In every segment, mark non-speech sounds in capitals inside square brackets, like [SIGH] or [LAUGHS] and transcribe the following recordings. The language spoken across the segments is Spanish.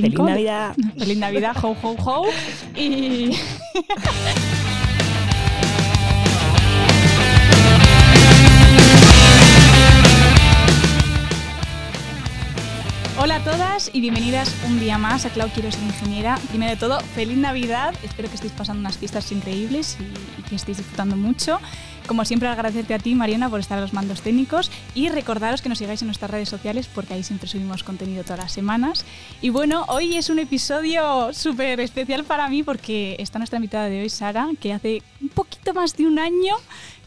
Feliz Navidad. [LAUGHS] Feliz Navidad, ho, ho, ho. Y. [LAUGHS] Hola a todas y bienvenidas un día más a Clau Quiero Ser Ingeniera. Primero de todo, feliz Navidad. Espero que estéis pasando unas fiestas increíbles y, que estéis disfrutando mucho. Como siempre, agradecerte a ti, Mariana, por estar a los mandos técnicos y recordaros que nos sigáis en nuestras redes sociales porque ahí siempre subimos contenido todas las semanas. Y bueno, hoy es un episodio súper especial para mí porque está nuestra invitada de hoy, Sara, que hace un poquito más de un año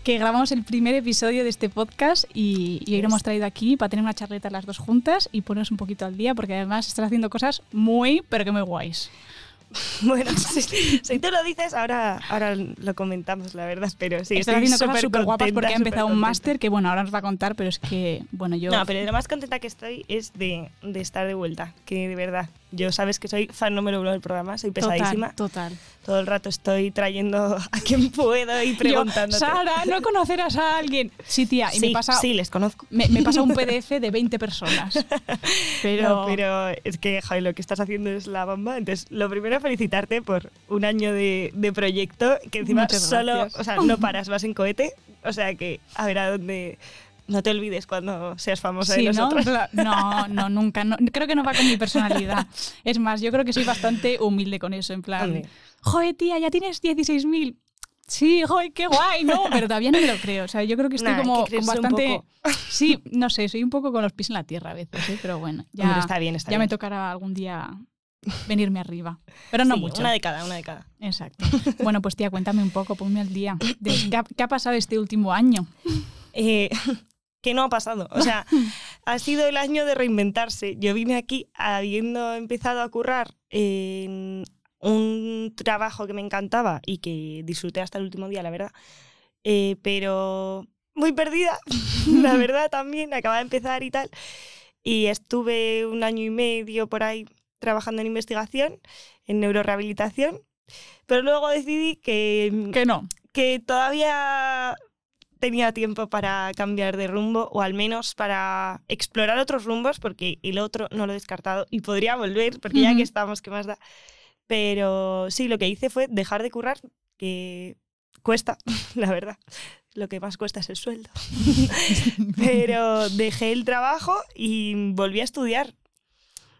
que grabamos el primer episodio de este podcast y, y hoy lo hemos traído aquí para tener una charleta las dos juntas y ponernos un poquito al día porque además estás haciendo cosas muy, pero que muy guays. [LAUGHS] Bueno, si, si, tú lo dices, ahora, ahora lo comentamos, la verdad, pero sí, Estás haciendo cosas súper guapas porque ha empezado un máster que, bueno, ahora nos va a contar, pero es que, bueno, yo... No, pero lo más contenta que estoy es de, de estar de vuelta, que de verdad, yo sabes que soy fan número uno del programa, soy pesadísima. Total, total. Todo el rato estoy trayendo a quien puedo y preguntando. Sara, ¿no conocerás a alguien? Sí, tía, y sí, me pasa... Sí, les conozco. Me, me, pasa un [LAUGHS] PDF de 20 personas. Pero... No, pero es que, Javi, lo que estás haciendo es la bomba. Entonces, lo primero, felicitarte por un año de, de proyecto, que encima solo, o sea, no paras, vas en cohete. O sea que, a ver a dónde... No te olvides cuando seas famosa Sí, de ¿no? nosotros. no, no, nunca. No, creo que no va con mi personalidad. [LAUGHS] Es más, yo creo que soy bastante humilde con eso, en plan, Hombre. joder, tía, ya tienes 16.000. Sí, joder, qué guay, ¿no? [LAUGHS] Pero todavía no me lo creo. O sea, yo creo que estoy Nah, como, que un bastante... [LAUGHS] Sí, no sé, soy un poco con los pies en la tierra a veces, ¿eh? pero bueno, ya, Hombre, está bien, está ya bien. me tocará algún día venirme arriba. Pero no Sí, mucho. Una de cada, una de cada. Exacto. Bueno, pues tía, cuéntame un poco, ponme al día. ¿Qué ha, qué ha pasado este último año? Eh, que no ha pasado. O sea, [LAUGHS] ha sido el año de reinventarse. Yo vine aquí habiendo empezado a currar en un trabajo que me encantaba y que disfruté hasta el último día, la verdad. Eh, pero muy perdida, [LAUGHS] la verdad también, acaba de empezar y tal. Y estuve un año y medio por ahí trabajando en investigación, en neurorehabilitación, pero luego decidí que Que no. que todavía tenía tiempo para cambiar de rumbo o al menos para explorar otros rumbos porque el otro no lo he descartado y podría volver porque ya que estamos, ¿qué más da? Pero sí, lo que hice fue dejar de currar, que cuesta, [LAUGHS] la verdad. Lo que más cuesta es el sueldo. [LAUGHS] Pero dejé el trabajo y volví a estudiar.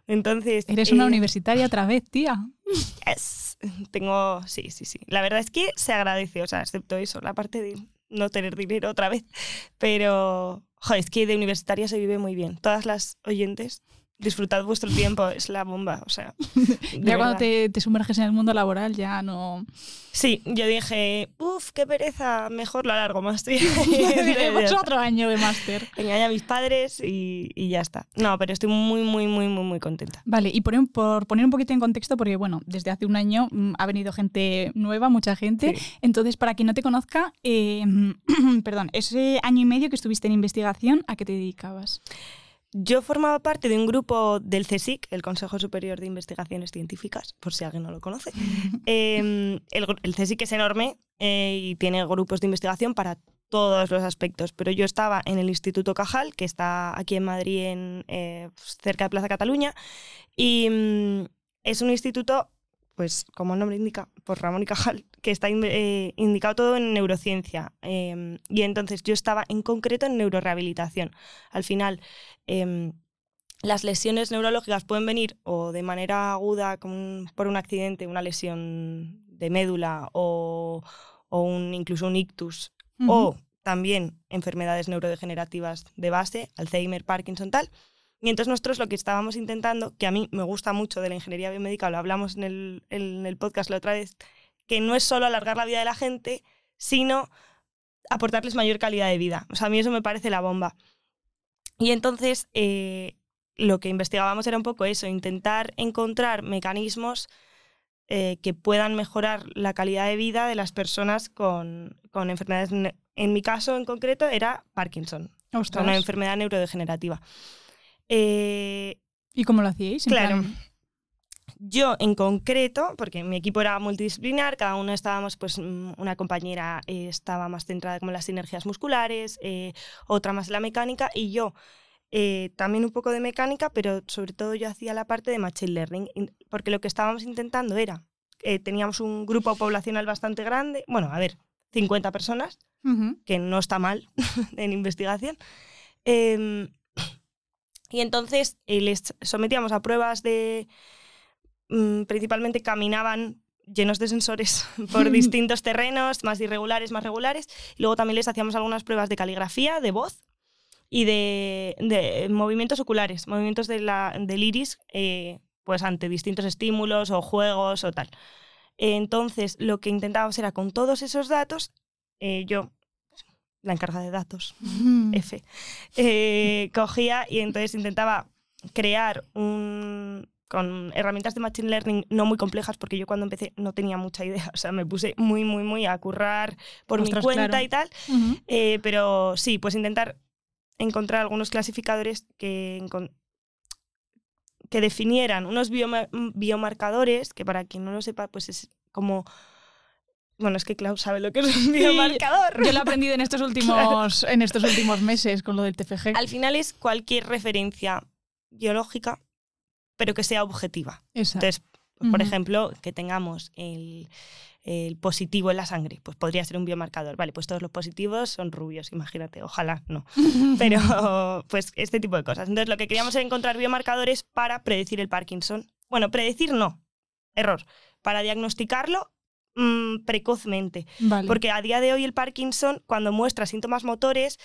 Entonces... Eres una eh, universitaria otra vez, tía. [LAUGHS] Yes. Tengo, sí, sí, sí. La verdad es que se agradece, o sea, excepto eso, la parte de no tener dinero otra vez. Pero, joder, es que de universitaria se vive muy bien. Todas las oyentes, disfrutad vuestro tiempo, es la bomba, o sea. [LAUGHS] Ya cuando te, te sumerges en el mundo laboral ya no... Sí, yo dije, uff, qué pereza, mejor lo alargo más. [LAUGHS] [LAUGHS] Diremos otro año de máster. Engañé a mis padres y, y ya está. No, pero estoy muy, muy, muy, muy, muy contenta. Vale, y por, por poner un poquito en contexto, porque bueno, desde hace un año mm, ha venido gente nueva, mucha gente. Sí. Entonces, para quien no te conozca, eh, [CLEARS THROAT] perdón, ese año y medio que estuviste en investigación, ¿a qué te dedicabas? Yo formaba parte de un grupo del CSIC, el Consejo Superior de Investigaciones Científicas, por si alguien no lo conoce. [LAUGHS] Eh, el, el CSIC es enorme eh, y tiene grupos de investigación para todos los aspectos, pero yo estaba en el Instituto Cajal, que está aquí en Madrid, en, eh, pues, cerca de Plaza Cataluña, y mm, es un instituto, pues como el nombre indica, por Ramón y Cajal, que está in- eh, indicado todo en neurociencia. eh, y entonces yo estaba en concreto en neurorehabilitación. Al final, em, las lesiones neurológicas pueden venir o de manera aguda con- por un accidente, una lesión de médula o, o un, incluso un ictus, o también enfermedades neurodegenerativas de base, Alzheimer, Parkinson, tal. Y entonces nosotros lo que estábamos intentando, que a mí me gusta mucho de la ingeniería biomédica, lo hablamos en el, en el podcast la otra vez, que no es solo alargar la vida de la gente, sino aportarles mayor calidad de vida. O sea, a mí eso me parece la bomba. Y entonces eh, lo que investigábamos era un poco eso, intentar encontrar mecanismos eh, que puedan mejorar la calidad de vida de las personas con, con enfermedades. En mi caso en concreto era Parkinson, Ostras. una enfermedad neurodegenerativa. Eh, ¿Y cómo lo hacíais? Claro. plan, yo en concreto, porque mi equipo era multidisciplinar, cada uno estábamos, pues mm, una compañera eh, estaba más centrada como en las sinergias musculares, eh, otra más en la mecánica y yo eh, también un poco de mecánica, pero sobre todo yo hacía la parte de Machine Learning, in- porque lo que estábamos intentando era, eh, teníamos un grupo poblacional bastante grande, bueno, a ver, 50 personas, Ujú. que no está mal [LAUGHS] en investigación. Em, y entonces eh, les sometíamos a pruebas de, principalmente caminaban llenos de sensores [LAUGHS] por [LAUGHS] distintos terrenos, más irregulares, más regulares. Y luego también les hacíamos algunas pruebas de caligrafía, de voz y de, de movimientos oculares, movimientos de la- del iris, eh, pues ante distintos estímulos o juegos o tal. Entonces, lo que intentábamos era con todos esos datos, eh, yo, la encargada de datos, F, eh, cogía y entonces intentaba crear un con herramientas de Machine Learning no muy complejas, porque yo cuando empecé no tenía mucha idea, o sea, me puse muy, muy, muy a currar por Ostras, mi cuenta claro. y tal, eh, pero sí, pues intentar encontrar algunos clasificadores que, que definieran unos bioma- biomarcadores, que para quien no lo sepa, pues es como... Bueno, es que Klaus sabe lo que es un biomarcador. Yo lo he aprendido en estos [LAUGHS] últimos, en estos últimos meses con lo del TFG. Al final es cualquier referencia biológica, pero que sea objetiva. Exacto. Entonces, pues, por ejemplo, que tengamos el, el positivo en la sangre, pues podría ser un biomarcador. Vale, pues todos los positivos son rubios, imagínate, ojalá no. [LAUGHS] Pero, pues, este tipo de cosas. Entonces, lo que queríamos era encontrar biomarcadores para predecir el Parkinson. Bueno, predecir no, error. Para diagnosticarlo mm, precozmente. Vale. Porque a día de hoy el Parkinson, cuando muestra síntomas motores,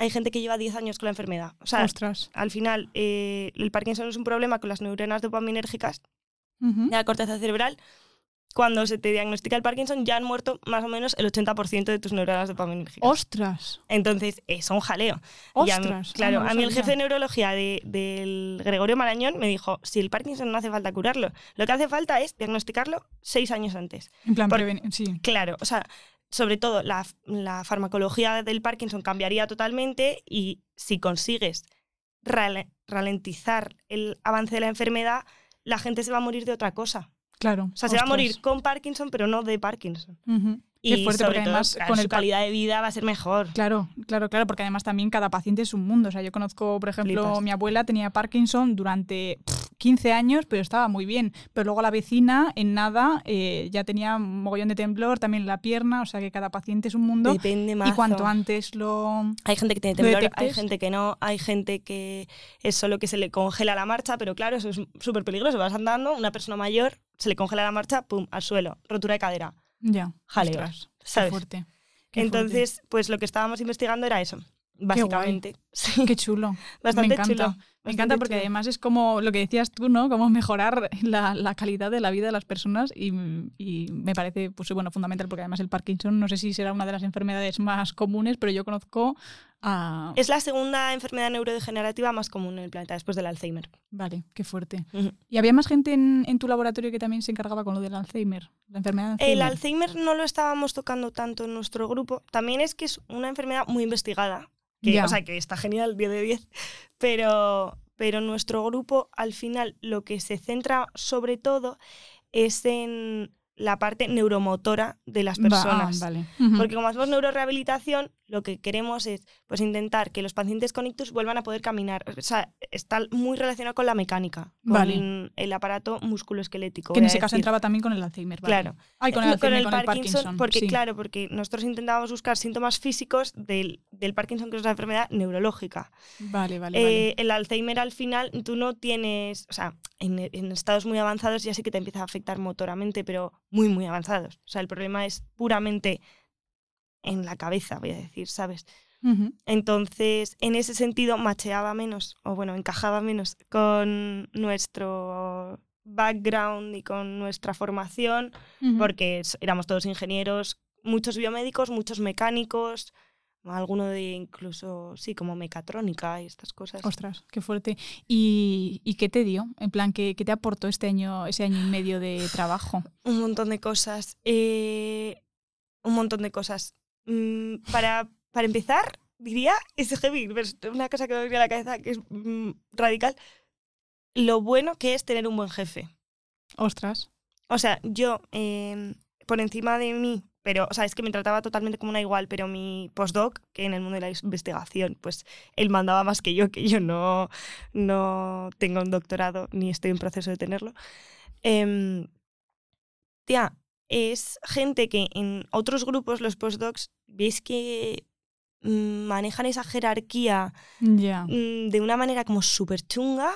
hay gente que lleva 10 años con la enfermedad. O sea, Ostras. al final, eh, el Parkinson es un problema con las neuronas dopaminérgicas Ujú. de la corteza cerebral. Cuando se te diagnostica el Parkinson, ya han muerto más o menos el 80% de tus neuronas dopaminérgicas. Ostras. Entonces, es un jaleo. Y a mí- Ostras. Ah, claro, a mí el jefe de neurología de- del Gregorio Marañón me dijo, si el Parkinson no hace falta curarlo, lo que hace falta es diagnosticarlo seis años antes. En plan, por- sí. Claro, o sea, sobre todo la, la farmacología del Parkinson cambiaría totalmente y si consigues rale- ralentizar el avance de la enfermedad, la gente se va a morir de otra cosa. Claro. O sea, se va a morir con Parkinson, pero no de Parkinson. Y Qué fuerte, sobre porque todo, además claro, con su el calidad de vida va a ser mejor. Claro, claro, claro, porque además también cada paciente es un mundo. O sea, yo conozco, por ejemplo, Flipas. mi abuela tenía Parkinson durante 15 años, pero estaba muy bien. Pero luego la vecina, en nada, eh, ya tenía un mogollón de temblor, también la pierna, o sea que cada paciente es un mundo. Depende Y más. cuanto antes lo... Hay gente que tiene lo temblor, hay gente que no, hay gente que es solo que se le congela la marcha, pero claro, eso es súper peligroso. Vas andando, una persona mayor, se le congela la marcha, pum, al suelo, rotura de cadera. Ya. Qué ¿sabes? fuerte. qué Entonces, pues lo que estábamos investigando era eso, básicamente. [LAUGHS] Sí. Qué chulo. bastante me encanta. chulo. Me encanta porque chulo. además es como lo que decías tú, ¿no? Como mejorar la, la calidad de la vida de las personas y, y me parece, pues bueno, fundamental porque además el Parkinson no sé si será una de las enfermedades más comunes, pero yo conozco a... Es la segunda enfermedad neurodegenerativa más común en el planeta, después del Alzheimer. Vale, qué fuerte. Ujú. ¿Y había más gente en, en tu laboratorio que también se encargaba con lo del Alzheimer? La enfermedad de El Alzheimer. Alzheimer no lo estábamos tocando tanto en nuestro grupo. También es que es una enfermedad muy investigada. Que, Ya. O sea, que está genial, 10 de 10. Pero, pero nuestro grupo, al final, lo que se centra sobre todo es en la parte neuromotora de las Va- ah, personas. vale. Porque como hacemos neurorehabilitación, lo que queremos es pues, intentar que los pacientes con ictus vuelvan a poder caminar. O sea, está muy relacionado con la mecánica, con Vale. el aparato musculoesquelético. que en ese caso entraba también con el Alzheimer. vale. Claro. Ay, con el No, Alzheimer, con el Parkinson. porque sí. claro, porque nosotros intentábamos buscar síntomas físicos del, del Parkinson, que es una enfermedad neurológica. Vale, vale, Eh, vale. El Alzheimer al final tú no tienes, o sea, en, en estados muy avanzados ya sí que te empieza a afectar motoramente, pero muy, muy avanzados. O sea, el problema es puramente en la cabeza, voy a decir, ¿sabes? Entonces, en ese sentido, macheaba menos, o bueno, encajaba menos con nuestro background y con nuestra formación, porque éramos todos ingenieros, muchos biomédicos, muchos mecánicos, alguno de incluso, sí, como mecatrónica y estas cosas. Ostras, qué fuerte. ¿Y, y qué te dio? En plan, ¿qué, qué te aportó este año, ese año y medio de trabajo? Un montón de cosas. eh, un montón de cosas. Mm, para, para empezar, diría, es heavy, una cosa que me viene a la cabeza que es mm, radical, lo bueno que es tener un buen jefe. Ostras. O sea, yo, eh, por encima de mí, pero, o sea, es que me trataba totalmente como una igual, pero mi postdoc, que en el mundo de la investigación, pues él mandaba más que yo, que yo no, no tengo un doctorado ni estoy en proceso de tenerlo. Em, tía, es gente que en otros grupos, los postdocs, veis que mm, manejan esa jerarquía mm, de una manera como súper chunga.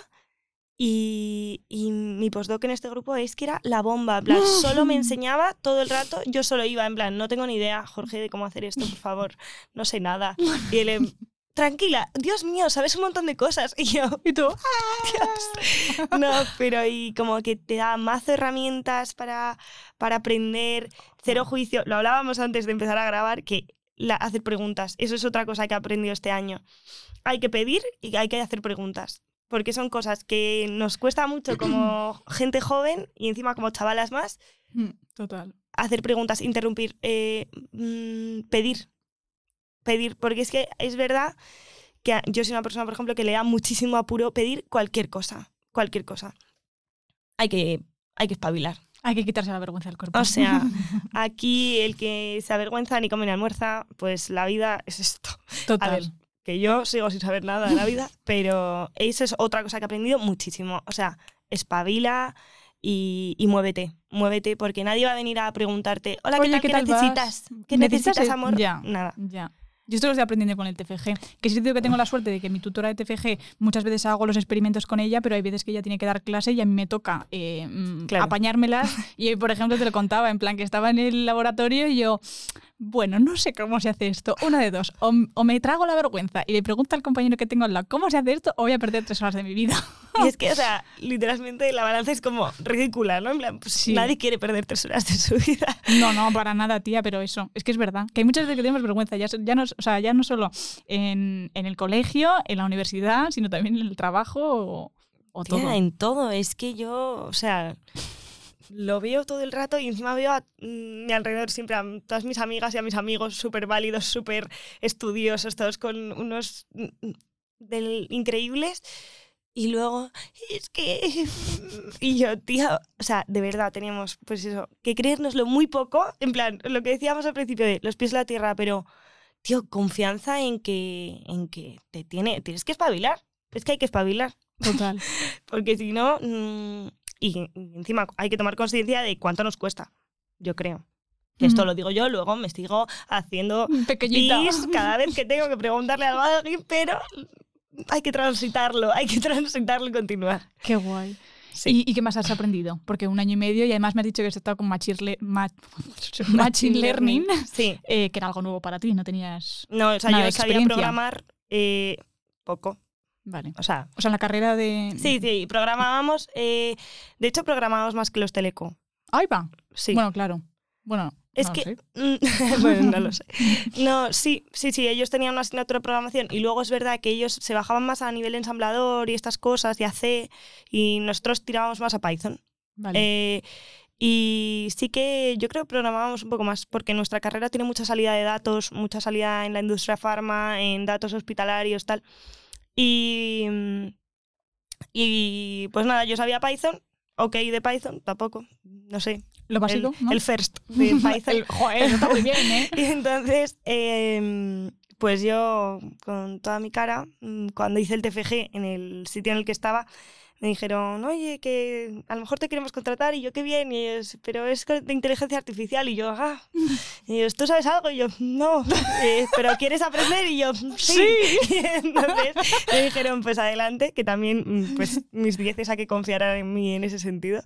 Y, y mi postdoc en este grupo es que era la bomba. En plan, [GASPS] solo me enseñaba todo el rato. Yo solo iba, en plan, no tengo ni idea, Jorge, de cómo hacer esto, por favor. No sé nada. Y él, [LAUGHS] tranquila, Dios mío, sabes un montón de cosas. [LAUGHS] Y yo, ¿Y tú? Dios. No, [LAUGHS] pero y como que te da mazo herramientas para, para aprender, cero juicio. Lo hablábamos antes de empezar a grabar, que la, hacer preguntas. Eso es otra cosa que he aprendido este año. Hay que pedir y hay que hacer preguntas. Porque son cosas que nos cuesta mucho [CLEARS THROAT] como gente joven y encima como chavalas más, Mm, Total. hacer preguntas, interrumpir, eh, mm, pedir. Pedir, porque es que es verdad que yo soy una persona, por ejemplo, que le da muchísimo apuro pedir cualquier cosa, cualquier cosa. Hay que, hay que espabilar. Hay que quitarse la vergüenza del cuerpo. O sea, [LAUGHS] aquí el que se avergüenza ni come ni almuerza, pues la vida es esto. A Total. ver, que yo sigo sin saber nada de la vida, [LAUGHS] pero eso es otra cosa que he aprendido muchísimo. O sea, espabila y, y muévete, muévete, porque nadie va a venir a preguntarte, hola, ¿qué Oye, tal? ¿qué ¿Qué, tal vas? necesitas? ¿Qué necesitas, amor? Ya. Nada. Ya. Yo esto lo estoy aprendiendo con el TFG. Que sí digo que tengo la suerte de que mi tutora de TFG muchas veces hago los experimentos con ella, pero hay veces que ella tiene que dar clase y a mí me toca eh, mm, Claro. apañármelas. [LAUGHS] Y hoy, por ejemplo, te lo contaba, en plan que estaba en el laboratorio y yo, bueno, no sé cómo se hace esto. Una de dos, o, o me trago la vergüenza y le pregunto al compañero que tengo al lado cómo se hace esto, o voy a perder tres horas de mi vida. [LAUGHS] Y es que, o sea, literalmente la balanza es como ridícula, ¿no? En plan, pues Sí. nadie quiere perder tres horas de su vida. [LAUGHS] No, no, para nada, tía, pero eso, es que es verdad. Que hay muchas veces que tenemos vergüenza, ya, ya, no, o sea, ya no solo en, en el colegio, en la universidad, sino también en el trabajo o, o Tía, todo. en todo. Es que yo, o sea, lo veo todo el rato y encima veo a mm, mi alrededor siempre a todas mis amigas y a mis amigos súper válidos, súper estudiosos, todos con unos mm, mm, del, increíbles. Y luego, es que... Y yo, tía, o sea, de verdad teníamos, pues eso, que creérnoslo muy poco, en plan, lo que decíamos al principio de los pies en la tierra, pero, tío, confianza en que, en que te tiene, tienes que espabilar. Es que hay que espabilar. Total. [LAUGHS] Porque si no, mm, y encima hay que tomar conciencia de cuánto nos cuesta, yo creo. Que esto Ujú. lo digo yo, luego me sigo haciendo [LAUGHS] Pequeñita. pis cada vez que tengo que preguntarle algo a alguien, pero hay que transitarlo, hay que transitarlo y continuar. Qué guay. Sí. ¿Y, y qué más has aprendido? Porque un año y medio y además me has dicho que has estado con [LAUGHS] Machine, ma- Machine Learning, Sí. eh, que era algo nuevo para ti, no tenías... No, o sea, Nada yo sabía programar eh, poco. Vale. O sea, O sea, en la carrera de... sí, sí, programábamos. eh, de hecho, programábamos más que los teleco. Ahí va. Sí. Bueno, claro. Bueno, Es no lo que- sé. Mm, [LAUGHS] bueno, no lo sé. [LAUGHS] No, sí, sí, sí, ellos tenían una asignatura de programación y luego es verdad que ellos se bajaban más a nivel ensamblador y estas cosas y a C y nosotros tirábamos más a Python. Vale. Eh, y sí que yo creo que programábamos un poco más porque nuestra carrera tiene mucha salida de datos, mucha salida en la industria farma, en datos hospitalarios, tal. Y, mm, y pues nada, yo sabía Python, ok de Python, tampoco, no sé, lo básico, el, ¿no? el first [LAUGHS] de Python. El- joder, eso está muy bien, ¿eh? [LAUGHS] Y entonces, em, pues yo, con toda mi cara, mm, cuando hice el TFG en el sitio en el que estaba, me dijeron, oye, que a lo mejor te queremos contratar. Y yo, qué bien, y ellos, pero es de inteligencia artificial. Y yo, ah, y ellos, ¿tú sabes algo? Y yo, no, "Eh, pero ¿quieres aprender? Y yo, sí. [LAUGHS] Entonces me dijeron, pues adelante, que también, mm, pues mis dieces a que confiaran en mí en ese sentido.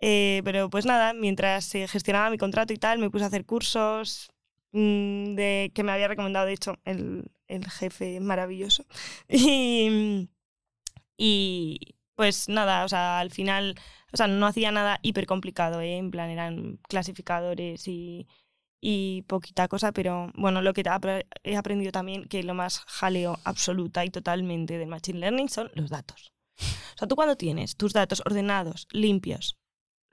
Eh, pero pues nada, mientras se gestionaba mi contrato y tal, me puse a hacer cursos mm, de, que me había recomendado, de hecho, el, el jefe maravilloso. [LAUGHS] Y, y pues nada, o sea, al final, o sea, no hacía nada hiper complicado, ¿eh? en plan eran clasificadores y, y poquita cosa, pero bueno, lo que he aprendido también, que lo más jaleo absoluta y totalmente del Machine Learning son los datos. O sea, tú cuando tienes tus datos ordenados, limpios,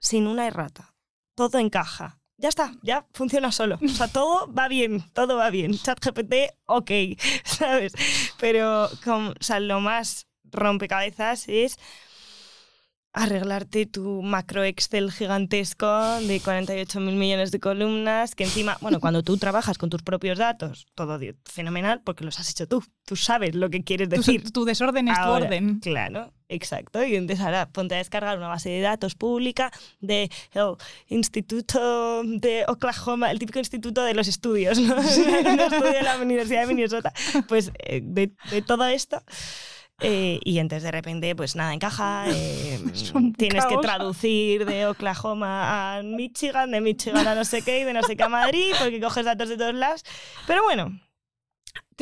sin una errata, todo encaja. Ya está, ya funciona solo. O sea, todo va bien, todo va bien. ChatGPT, ok, [LAUGHS] ¿sabes? Pero o sea, lo más rompecabezas es arreglarte tu macro Excel gigantesco de 48 mil millones de columnas, que encima, bueno, cuando tú trabajas con tus propios datos, todo fenomenal porque los has hecho tú, tú sabes lo que quieres decir. Tu, desorden es tu orden. Claro, exacto. Y entonces ahora ponte a descargar una base de datos pública del de Instituto de Oklahoma, el típico instituto de los estudios, ¿no? [LAUGHS] estudio de la Universidad de Minnesota. Pues eh, de, de todo esto eh, y entonces de repente, pues nada encaja. Eh, [LAUGHS] tienes que traducir de Oklahoma a Michigan, de Michigan a no sé qué y de no sé qué a Madrid, porque coges datos de todos lados. Pero bueno,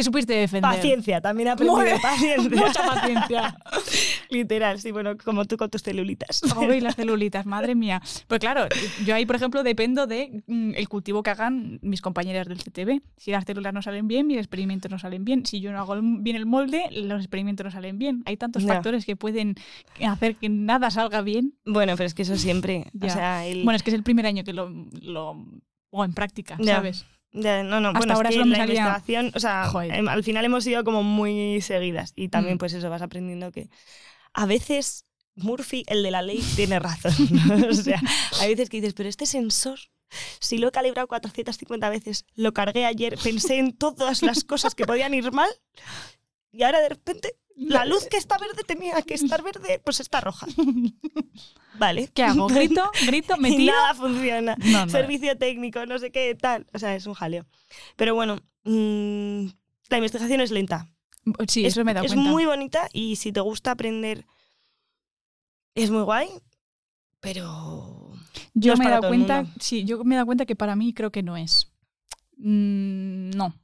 te supiste defender. Paciencia, también aprendí paciencia. [LAUGHS] Mucha paciencia. [LAUGHS] Literal, sí, bueno, como tú con tus celulitas. Y las [LAUGHS] celulitas, madre mía. Pues claro, yo ahí, por ejemplo, dependo del de, mm, cultivo que hagan mis compañeras del CTV. Si las células no salen bien, mis experimentos no salen bien. Si yo no hago bien el molde, los experimentos no salen bien. Hay tantos factores que pueden hacer que nada salga bien. Bueno, pero es que eso siempre. Bueno, es que es el primer año que lo, lo o en práctica, ¿sabes? No, no, bueno, ahora es que la investigación, o sea, em, al final hemos sido como muy seguidas y también mm. pues eso, vas aprendiendo que a veces Murphy, el de la ley, tiene razón. [LAUGHS] o sea, hay veces que dices, pero este sensor, si lo he calibrado 450 veces, lo cargué ayer, pensé en todas las cosas que podían ir mal y ahora de repente la luz que está verde tenía que estar verde, pues está roja. [LAUGHS] Vale. ¿Qué hago? [LAUGHS] ¿Grito? ¿Grito? ¿Me tiro? nada funciona. Servicio técnico, no sé qué, tal. O sea, es un jaleo. Pero bueno, mm, la investigación es lenta. Sí, eso me da cuenta. Es muy bonita y si te gusta aprender, es muy guay, pero... Yo me he dado cuenta, sí, yo me he dado cuenta que para mí creo que no es. Mm, no,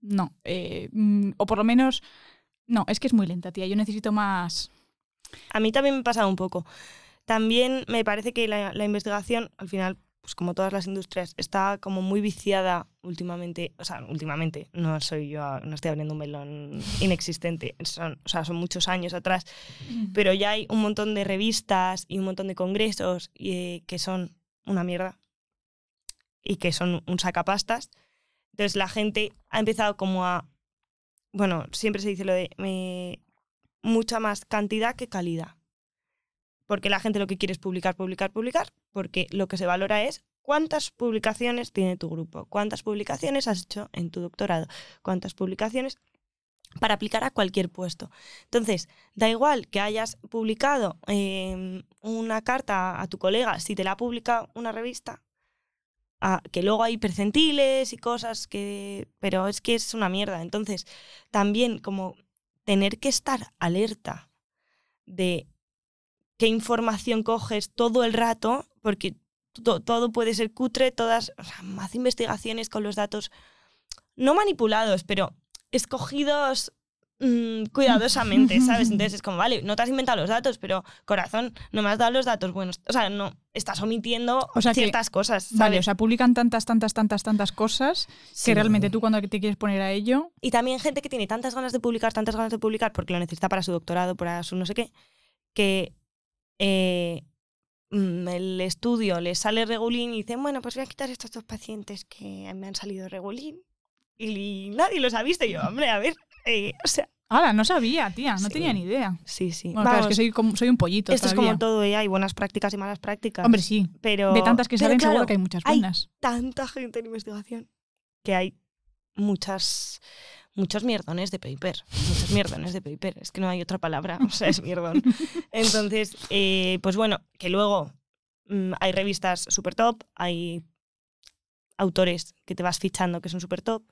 no. Eh, mm, o por lo menos no, es que es muy lenta, tía. Yo necesito más. A mí también me pasa un poco. También me parece que la, investigación, al final, pues como todas las industrias, está como muy viciada últimamente. O sea, últimamente, no soy yo, no estoy abriendo un melón inexistente. Son, o sea, son muchos años atrás. Mm. Pero ya hay un montón de revistas y un montón de congresos y, que son una mierda y que son un sacapastas. Entonces la gente ha empezado como a bueno, siempre se dice lo de mucha más cantidad que calidad. Porque la gente lo que quiere es publicar, publicar, publicar, porque lo que se valora es cuántas publicaciones tiene tu grupo, cuántas publicaciones has hecho en tu doctorado, cuántas publicaciones para aplicar a cualquier puesto. Entonces, da igual que hayas publicado em, una carta a tu colega, si te la ha publicado una revista, que luego hay percentiles y cosas que... Pero es que es una mierda. Entonces, también como tener que estar alerta de qué información coges todo el rato, porque todo puede ser cutre, todas, más investigaciones con los datos no manipulados, pero escogidos Mm, cuidadosamente, [LAUGHS] ¿sabes? Entonces es como, vale, no te has inventado los datos, pero corazón, no me has dado los datos buenos. O sea, no, estás omitiendo ciertas cosas. Vale, o sea, publican tantas, tantas, tantas, tantas cosas que realmente tú cuando te quieres poner a ello. Y también gente que tiene tantas ganas de publicar, tantas ganas de publicar, porque lo necesita para su doctorado, para su no sé qué, que eh, mm, el estudio le sale regulín y dicen, bueno, pues voy a quitar estos dos pacientes que me han salido regulín. Y nadie los ha visto. Y yo, hombre, a ver, eh, o sea. Ahora, no sabía, tía, no tenía ni idea. Sí, sí. Bueno, es que soy, soy un pollito. Esto es como todo, ¿eh? hay buenas prácticas y malas prácticas. Hombre, sí. Pero, de tantas que salen, seguro que hay muchas buenas. Hay tanta gente en investigación que hay muchas muchos mierdones de paper. Muchos mierdones de paper. Es que no hay otra palabra. O sea, es mierdón. [LAUGHS] Entonces, eh, pues bueno, que luego mm, hay revistas super top, hay autores que te vas fichando que son super top.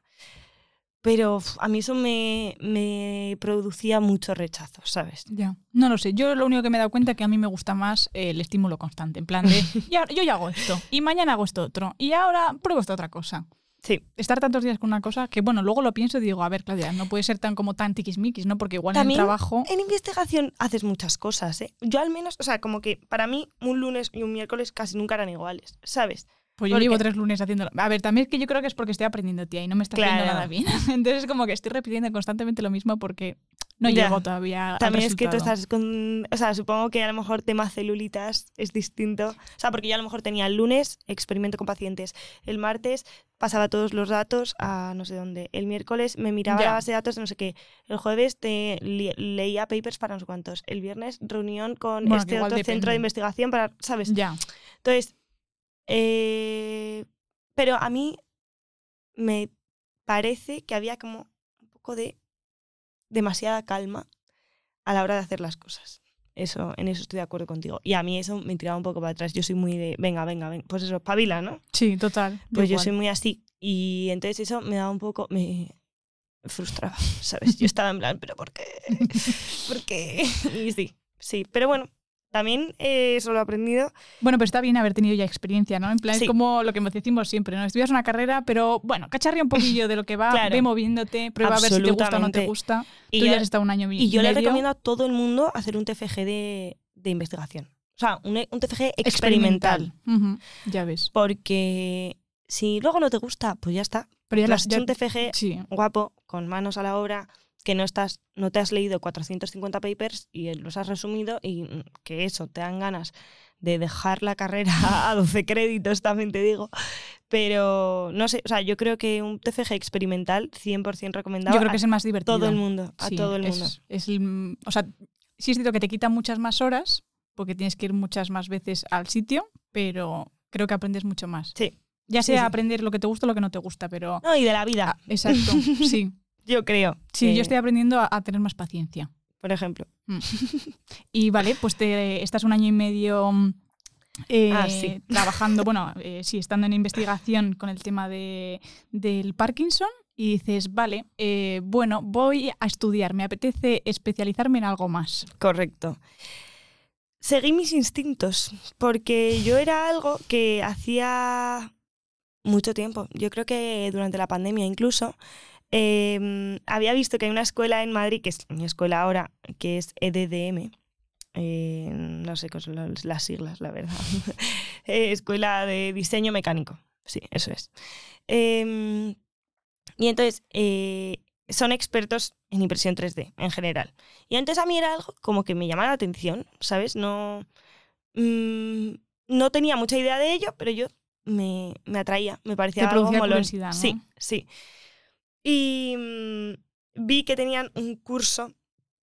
Pero a mí eso me, me, producía mucho rechazo, ¿sabes? Ya, no lo sé. Yo lo único que me he dado cuenta es que a mí me gusta más el estímulo constante. En plan de, [LAUGHS] ya, yo ya hago esto, y mañana hago esto otro, y ahora pruebo esta otra cosa. Sí. Estar tantos días con una cosa que, bueno, luego lo pienso y digo, a ver, Claudia, no puede ser tan como tan tiquismiquis, ¿no? Porque igual en el trabajo. En investigación haces muchas cosas, ¿eh? Yo al menos, o sea, como que para mí un lunes y un miércoles casi nunca eran iguales, ¿sabes? Pues yo llevo tres lunes haciéndolo. A ver, también es que yo creo que es porque estoy aprendiendo, tía, y no me está haciendo nada bien. [LAUGHS] Entonces es como que estoy repitiendo constantemente lo mismo porque no Ya. llegó todavía. al También es que tú estás con. O sea, supongo que a lo mejor tema celulitas es distinto. O sea, porque yo a lo mejor tenía el lunes experimento con pacientes. El martes pasaba todos los datos a no sé dónde. El miércoles me miraba Ya. la base de datos de no sé qué. El jueves te leía papers para no sé cuántos. El viernes reunión con Bueno, este otro centro depende. de investigación para. ¿Sabes? Ya. Entonces. Eh, pero a mí me parece que había como un poco de demasiada calma a la hora de hacer las cosas. Eso, en eso estoy de acuerdo contigo. Y a mí eso me tiraba un poco para atrás. Yo soy muy de, venga, venga, venga. Pues eso, pabila, ¿no? Sí, total. Pues yo igual. soy muy así. Y entonces eso me daba un poco, me frustraba, [LAUGHS] ¿sabes? Yo estaba en plan, pero ¿por qué? [LAUGHS] ¿Por qué? [LAUGHS] Y sí, sí. Pero bueno, también eh, eso lo he aprendido. Bueno, pero está bien haber tenido ya experiencia, ¿no? En plan, Sí. es como lo que decimos siempre, ¿no? Estudias una carrera, pero bueno, cacharria un poquillo de lo que va, [LAUGHS] Claro. ve moviéndote, prueba a ver si te gusta o no te gusta. Y Tú ya has estado un año y Y yo le recomiendo a todo el mundo hacer un TFG de, de investigación. O sea, un, un TFG experimental. Ya ves. Porque si luego no te gusta, pues ya está. Pero ya has hecho un TFG Sí, guapo, con manos a la obra, que no estás, no te has leído 450 papers y los has resumido y mm, que eso, te dan ganas de dejar la carrera [LAUGHS] a 12 créditos, también te digo. Pero no sé, o sea, yo creo que un TFG experimental 100% recomendado yo creo que es el más divertido. todo el mundo, a Sí, todo el mundo. Es, el- o sea, sí es cierto que te quita muchas más horas, porque tienes que ir muchas más veces al sitio, pero creo que aprendes mucho más. Sí. Ya sea sí. aprender lo que te gusta o lo que no te gusta, pero... No, y de la vida, Exacto, sí. [LAUGHS] yo creo. Sí, que, yo estoy aprendiendo a, a tener más paciencia. Por ejemplo. [LAUGHS] Y vale, pues te, estás un año y medio mm, eh, Ah, sí. [LAUGHS] trabajando, bueno, eh, sí, estando en investigación con el tema de, del Parkinson y dices, vale, eh, bueno, voy a estudiar, me apetece especializarme en algo más. Correcto. Seguí mis instintos, porque yo era algo que hacía mucho tiempo. Yo creo que durante la pandemia incluso. Eh, había visto que hay una escuela en Madrid, que es mi escuela ahora, que es EDDM. eh, no sé qué son las, las siglas, la verdad. [LAUGHS] Eh, escuela de Diseño Mecánico. Sí, eso es. Em, y entonces, eh, son expertos en impresión 3D en general. Y antes a mí era algo como que me llamaba la atención, ¿sabes? No, mm, no tenía mucha idea de ello, pero yo me, me atraía, me parecía Te algo molón. ¿no? Sí, sí. Y mm, vi que tenían un curso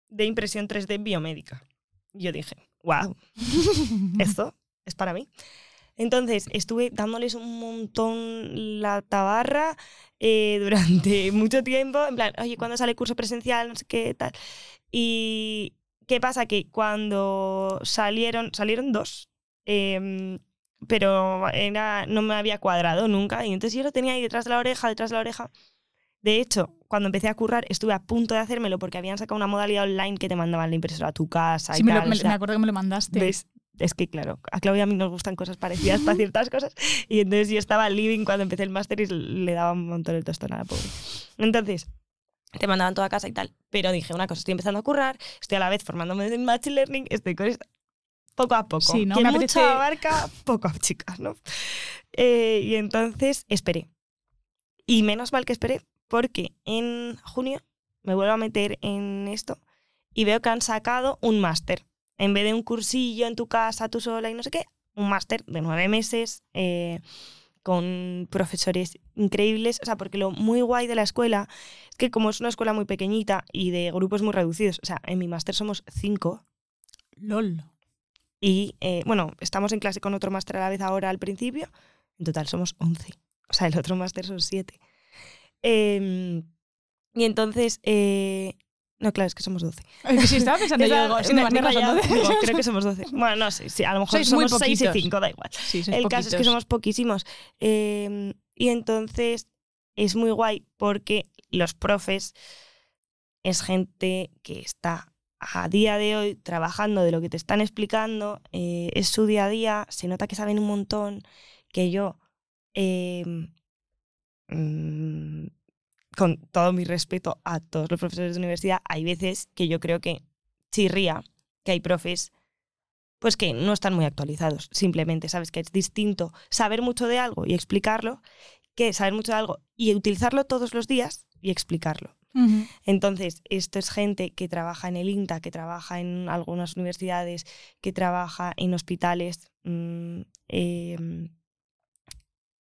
de impresión 3D biomédica. Yo dije, wow, [LAUGHS] esto es para mí. Entonces estuve dándoles un montón la tabarra eh, durante [LAUGHS] mucho tiempo, en plan, oye, ¿cuándo sale curso presencial? No sé qué tal. Y qué pasa que cuando salieron, salieron dos, em, pero era, no me había cuadrado nunca. Y entonces yo lo tenía ahí detrás de la oreja, detrás de la oreja. De hecho, cuando empecé a currar, estuve a punto de hacérmelo porque habían sacado una modalidad online que te mandaban la impresora a tu casa. Sí, y me, lo- tal, me- o sea, me acuerdo que me lo mandaste. ¿Ves? Es que, claro, a Claudia y a mí nos gustan cosas parecidas para ciertas cosas. Y entonces yo estaba living cuando empecé el máster y le daba un montón el tostón a la pobre. Entonces, te mandaban toda a casa y tal. Pero dije, una cosa, estoy empezando a currar, estoy a la vez formándome en Machine Learning, estoy con esto. Poco a poco. Sí, ¿no? Quien Me mucho apetece- abarca, poco a chicas, ¿no? Eh, y entonces esperé. Y menos mal que esperé, porque en junio me vuelvo a meter en esto y veo que han sacado un máster. En vez de un cursillo en tu casa, tú sola y no sé qué, un máster de nueve meses eh, con profesores increíbles. O sea, porque lo muy guay de la escuela es que como es una escuela muy pequeñita y de grupos muy reducidos, o sea, en mi máster somos cinco LOL. y, eh, bueno, estamos en clase con otro máster a la vez ahora al principio. En total somos 11. O sea, el otro máster son 7. Y entonces, eh, no, claro, es que somos 12. Es que sí, estaba [LAUGHS] pensando yo, digo, siendo me- rayado, digo, creo que somos 12. Bueno, no sé, sí, a lo mejor Sois muy somos 6 y poquitos. 5, da igual. Sí, El caso es que somos poquísimos. Eh, y entonces es muy guay porque los profes es gente que está a día de hoy trabajando de lo que te están explicando, eh, es su día a día, se nota que saben un montón, que yo, eh, mm, con todo mi respeto a todos los profesores de universidad, hay veces que yo creo que chirría que hay profes pues que no están muy actualizados, simplemente, sabes que es distinto saber mucho de algo y explicarlo que saber mucho de algo y utilizarlo todos los días y explicarlo. Entonces, esto es gente que trabaja en el INTA, que trabaja en algunas universidades, que trabaja en hospitales. mm, em,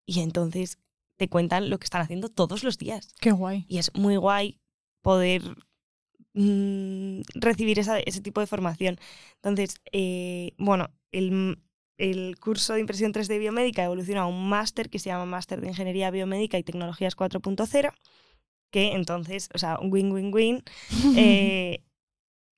y entonces te cuentan lo que están haciendo todos los días. Qué guay. Y es muy guay poder mm, recibir esa- ese tipo de formación. Entonces, eh, bueno, el, el curso de impresión 3D biomédica evoluciona a un máster que se llama Máster de Ingeniería Biomédica y Tecnologías 4.0, que entonces, o sea, un win-win-win. [LAUGHS] eh,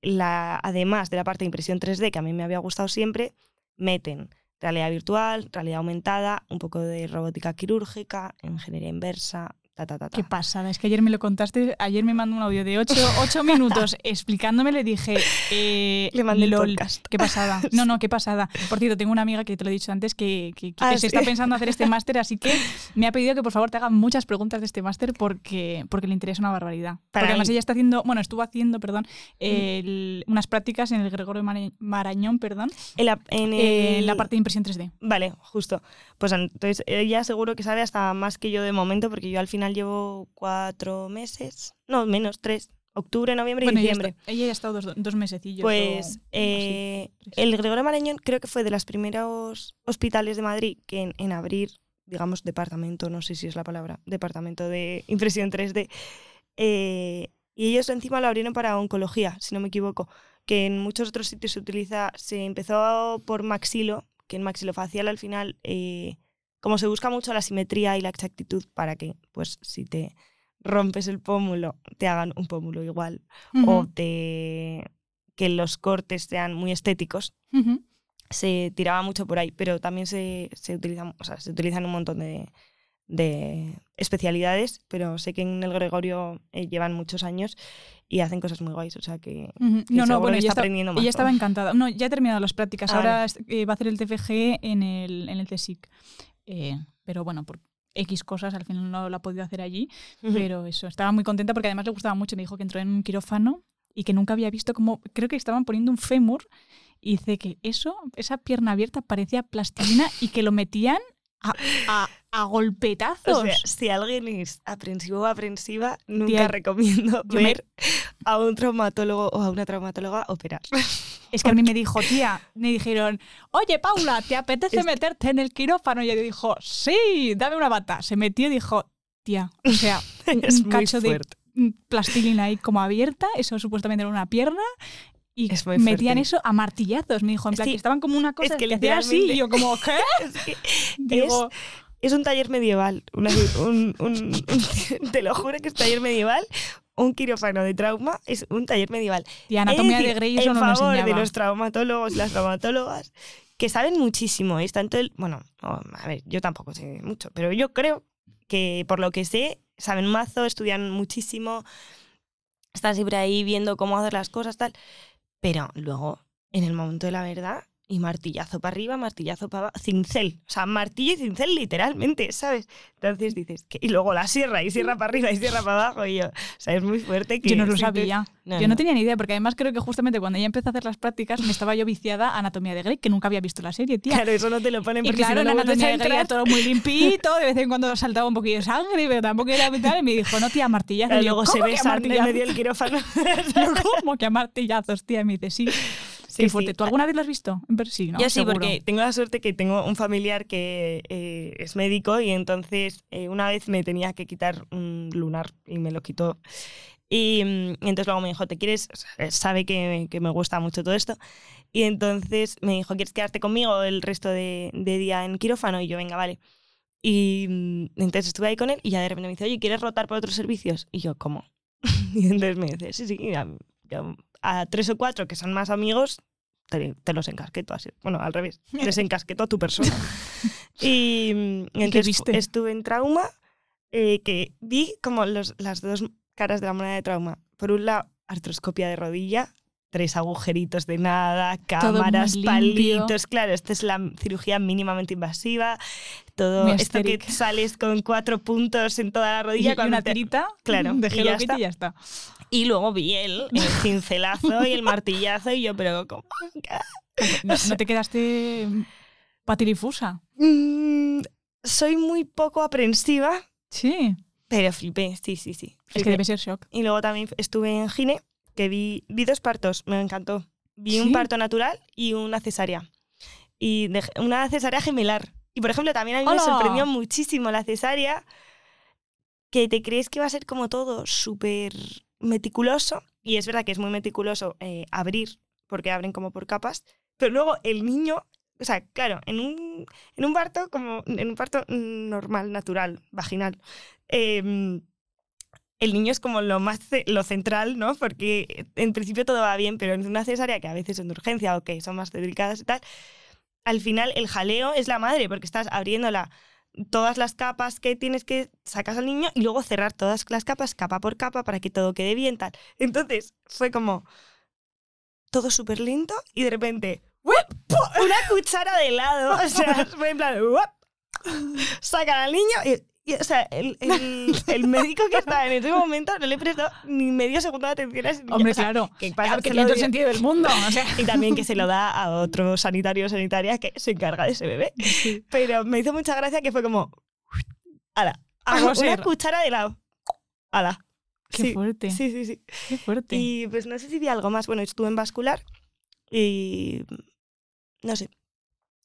además de la parte de impresión 3D, que a mí me había gustado siempre, meten realidad virtual, realidad aumentada, un poco de robótica quirúrgica, ingeniería inversa, ta, ta, ta. Qué pasada, es que ayer me lo contaste, ayer me mandó un audio de 8, [LAUGHS] minutos explicándome, le dije... eh, Le mandé el podcast. Qué pasada. [LAUGHS] No, no, qué pasada. Por cierto, tengo una amiga que te lo he dicho antes que, que- que Ah, se sí. está pensando hacer este [LAUGHS] máster, así que me ha pedido que por favor te haga muchas preguntas de este máster porque, porque le interesa una barbaridad. Para porque además mí- ella está haciendo, bueno, estuvo haciendo, perdón, el- unas prácticas en el Gregorio Mara- Marañón, perdón, En la, en el- la parte de impresión 3D. Vale, justo. Pues entonces ella seguro que sabe hasta más que yo de momento, porque yo al final llevo cuatro meses, no, menos, tres. Octubre, noviembre y Bueno, ella, diciembre. está- ella ya ha estado dos, dos mesecillos. Pues o- así. eh, tres. el Gregorio Marañón creo que fue de los primeros hospitales de Madrid que en, en abrir, digamos, departamento, no sé si es la palabra, departamento de impresión 3D. eh, y ellos encima lo abrieron para oncología, si no me equivoco, que en muchos otros sitios se utiliza, se empezó por maxilo, que en maxilofacial al final, eh, como se busca mucho la simetría y la exactitud para que, pues, si te rompes el pómulo, te hagan un pómulo igual o te que los cortes sean muy estéticos, se tiraba mucho por ahí, pero también se, se, utilizan, o sea, se utilizan un montón de, de especialidades, pero sé que en el Gregorio eh, llevan muchos años y hacen cosas muy guays, o sea que, que No, no, bueno, está está- aprendiendo más. ella estaba encantada. No, ya he terminado las prácticas. Ah, Ahora eh, va a hacer el TFG en el, en el. Eh, pero bueno, por X cosas al final no lo ha podido hacer allí. Ujú. Pero eso, estaba muy contenta porque además le gustaba mucho. Me dijo que entró en un quirófano y que nunca había visto como. Creo que estaban poniendo un fémur y dice que eso, esa pierna abierta parecía plastilina y que lo metían a, a- a golpetazos. O sea, si alguien es aprensivo o aprensiva, nunca Tía, recomiendo yo me- ver a un traumatólogo o a una traumatóloga operar. Es que a mí me dijo, tía, me dijeron, oye, Paula, ¿te apetece Es- meterte en el quirófano? Y ella dijo, sí, dame una bata. Se metió y dijo, tía, o sea, un, [LAUGHS] es un muy cacho de fuerte. plastilina ahí como abierta, eso supuestamente era una pierna. Y Es metían eso a martillazos, me dijo, en plan, Sí, que estaban como una cosa que que, hacía así, y yo como, [LAUGHS] ¿qué? Es que [LAUGHS] Digo, es un taller medieval. una- un- un- un- te lo juro que es taller medieval. Un quirófano de trauma es un taller medieval. tía, anatomía Es de decir, Grey en no favor de enseñaba. los traumatólogos y las traumatólogas que saben muchísimo. ¿eh? Tanto el, bueno, no, a ver, yo tampoco sé mucho, pero yo creo que por lo que sé, saben mazo, estudian muchísimo, están siempre ahí viendo cómo hacer las cosas, tal. Pero luego, en el momento de la verdad, y martillazo para arriba, martillazo para abajo, cincel. O sea, martillo y cincel literalmente, ¿sabes? Entonces dices, que, y luego la sierra, y sierra para arriba, y sierra para abajo, y yo, o sea, es muy fuerte que... Yo no lo sabía. No, yo no no. tenía ni idea, porque además creo que justamente cuando ella empezó a hacer las prácticas me estaba yo viciada a Anatomía de Grey, que nunca había visto la serie, tía. Claro, eso no te lo ponen Y porque claro, si no, en anatomía de Grey era todo muy limpito, de vez en cuando saltaba un poquillo de sangre, pero tampoco era vital. Y me dijo, no, tía, martillazo. Y yo, luego se "¿Cómo a besan en martillazos?". medio del quirófano. [LAUGHS] ¿Cómo que a martillazos, tía? Y me dice, sí. Sí, Qué fuerte. sí. ¿Tú alguna vez lo has visto? Sí, ¿no? Yo sí, Seguro. porque tengo la suerte que tengo un familiar que eh, es médico y entonces eh, una vez me tenía que quitar un lunar y me lo quitó. Y, mm, entonces luego me dijo, ¿te quieres? sabe que, que me gusta mucho todo esto. Y entonces me dijo, ¿quieres quedarte conmigo el resto de, de día en quirófano? Y yo, venga, vale. Y mm, entonces estuve ahí con él y ya de repente me dice, oye, ¿quieres rotar por otros servicios? Y yo, ¿cómo? [LAUGHS] y entonces me dice, sí, sí, a, yo- a tres o cuatro que son más amigos, te, te los encasqueto así. Bueno, al revés, desencasqueto [LAUGHS] a tu persona. [LAUGHS] y qué entonces viste? estuve en trauma, eh, que vi como los, las dos caras de la moneda de trauma. Por un lado, artroscopia de rodilla, tres agujeritos de nada, cámaras, palitos. Claro, esta es la cirugía mínimamente invasiva. Todo esto que sales con cuatro puntos en toda la rodilla. y cuando una te- tirita Claro, de y ya está. y ya está. Y luego vi el, el [LAUGHS] cincelazo y el martillazo y yo, pero ¿cómo? ¿No, no te quedaste patirifusa? Mm, soy muy poco aprensiva. Sí. Pero flipé, sí, sí, sí. Es que debe ser shock. Y luego también estuve en Gine, vi, vi dos partos, me encantó. Vi ¿Sí? un parto natural y una cesárea. Y de- una cesárea gemelar. Y por ejemplo, también a mí me ¡Hala! sorprendió muchísimo la cesárea, que te crees que va a ser como todo súper meticuloso. Y es verdad que es muy meticuloso eh, abrir, porque abren como por capas. Pero luego el niño, o sea, claro, en un, en un parto, como en un parto normal, natural, vaginal. em, el niño es como lo más lo central, ¿no? Porque en principio todo va bien, pero en una cesárea que a veces son de urgencia o que son más delicadas y tal, al final el jaleo es la madre, porque estás abriéndola todas las capas que tienes que sacas al niño y luego cerrar todas las capas capa por capa para que todo quede bien tal. Entonces fue como todo súper lento y de repente una cuchara de helado, o sea, [LAUGHS] fue en plan sacan al niño y, y, o sea, el, [LAUGHS] el- el médico que estaba en ese momento no le prestó ni medio segundo de atención a ese niño. Hombre, O sea, claro. que Claro, que tiene todo el sentido del mundo. O sea, [LAUGHS] y también que se lo da a otro sanitario o sanitaria que se encarga de ese bebé. Pero me hizo mucha gracia que fue como. ¡Hala! A Una cuchara de helado. ¡Hala! qué Sí, fuerte. Sí, sí, sí. Qué fuerte. Y pues no sé si vi algo más. Bueno, estuve en vascular y. No sé.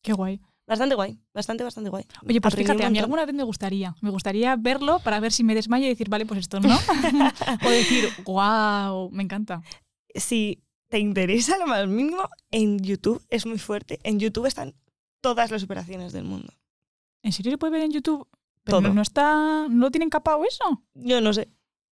Qué guay. Bastante guay. Bastante, bastante guay. Oye, pues Aprendí fíjate, a mí alguna vez me gustaría. Me gustaría verlo para ver si me desmayo y decir, vale, pues esto no. [LAUGHS] o decir, wow, me encanta. Si te interesa lo más mínimo, en YouTube es muy fuerte. En YouTube están todas las operaciones del mundo. ¿En serio se puede ver en YouTube? Pero Todo. no está. ¿No lo tienen capado eso? Yo no sé.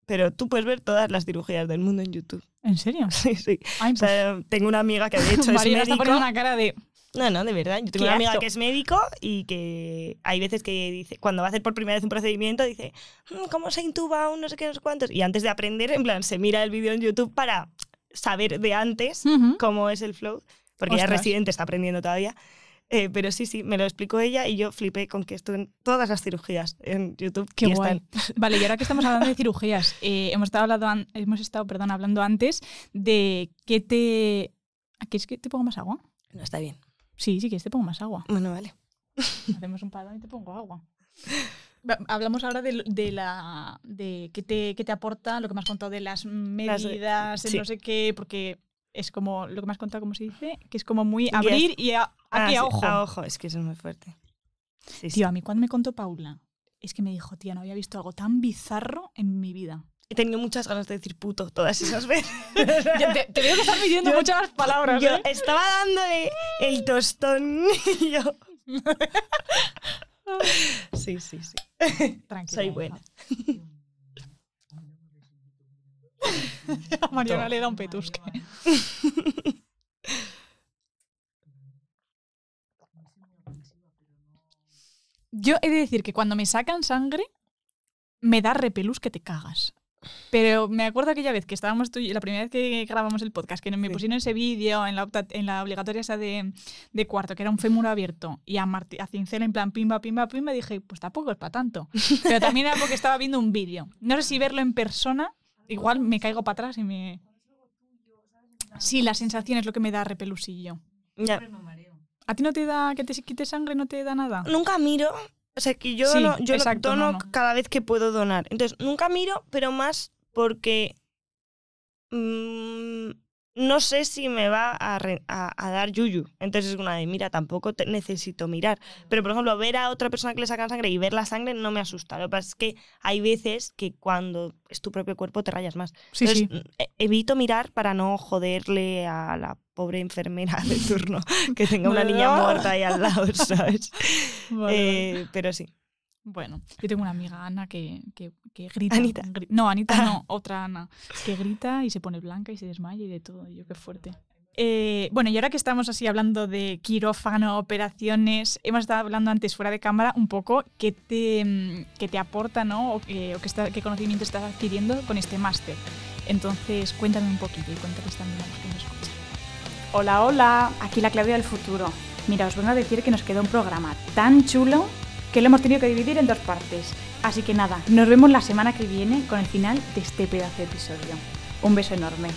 Pero tú puedes ver todas las cirugías del mundo en YouTube. ¿En serio? [LAUGHS] Sí, sí. Ay, O sea, tengo una amiga que de [LAUGHS] hecho es María está médico. poniendo una cara de. No, no, de verdad. Yo tengo una amiga que es médico y que hay veces que dice, cuando va a hacer por primera vez un procedimiento, dice, "Mm, ¿cómo se intuba un no sé qué, no sé cuántos? Y antes de aprender, en plan, se mira el vídeo en YouTube para saber de antes cómo es el flow, porque ella es Ostras. residente, está aprendiendo todavía. Eh, pero sí, sí, me lo explicó ella y yo flipé con que estuve en todas las cirugías en YouTube. Qué y guay. están. [LAUGHS] Vale, y ahora que estamos hablando de cirugías, eh, hemos estado, hablando, an- hemos estado perdón, hablando antes de qué te. ¿Quieres que te pongo más agua? No, está bien. Sí, sí, quieres te pongo más agua. Bueno, vale. [LAUGHS] Hacemos un parón y te pongo agua. Hablamos ahora de, de la de qué te, qué te aporta lo que me has contado de las medidas, el sí. no sé qué, porque es como lo que me has contado, ¿cómo se dice? Que es como muy abrir y a, Ah, aquí a sí, ojo. a ojo, es que eso es muy fuerte. Sí. Tío, a mí cuando me contó Paula, es que me dijo, tía, no había visto algo tan bizarro en mi vida. He tenido muchas ganas de decir puto todas esas [LAUGHS] veces. [LAUGHS] Te, te veo que estás midiendo Yo- muchas palabras, Yo ¿eh? estaba dándole el tostón [LAUGHS] y yo. Sí, sí, sí. Tranquila. Soy buena. A Mariana le da un petusque. Yo he de decir que cuando me sacan sangre, me da repelús que te cagas. Pero me acuerdo aquella vez que estábamos tú y la primera vez que grabamos el podcast, que me Sí. pusieron ese vídeo en la, opta- en la obligatoria esa de, de cuarto, que era un fémur abierto, y a, Marti- a cincel en plan pimba, pimba, pimba, dije, pues tampoco es para tanto. [LAUGHS] Pero también era porque estaba viendo un vídeo. No sé si verlo en persona, igual me caigo para atrás y me... Sí, la sensación es lo que me da repelusillo. Ya. ¿A ti no te da que te quite sangre, no te da nada? Nunca miro. O sea, que yo, Sí, no, yo exacto, dono no, no. cada vez que puedo donar. Entonces, nunca miro, pero más porque mm, no sé si me va a, re- a- a dar yuyu. Entonces es una de, mira, tampoco te- necesito mirar. Pero, por ejemplo, ver a otra persona que le sacan sangre y ver la sangre no me asusta. Lo que pasa es que hay veces que cuando es tu propio cuerpo te rayas más. Sí, Entonces, sí. mm, e- evito mirar para no joderle a la pobre enfermera de turno [LAUGHS] que tenga una niña muerta ahí al lado, [LAUGHS] ¿sabes? Vale, vale. Eh, pero sí. Bueno, yo tengo una amiga, Ana, que, que, que grita. Anita. gri- no, Anita no, [LAUGHS] otra Ana, que grita y se pone blanca y se desmaya y de todo. Y yo, qué fuerte. Eh, bueno, y ahora que estamos así hablando de quirófano, operaciones, hemos estado hablando antes fuera de cámara un poco qué te, qué te aporta, ¿no? O, qué- o qué, está- qué conocimiento estás adquiriendo con este máster. Entonces, cuéntame un poquito y cuéntales también a los que nos escuchan. Hola, hola, aquí la Claudia del futuro. Mira, os vengo a decir que nos queda un programa tan chulo que lo hemos tenido que dividir en dos partes. Así que nada, nos vemos la semana que viene con el final de este pedazo de episodio. Un beso enorme.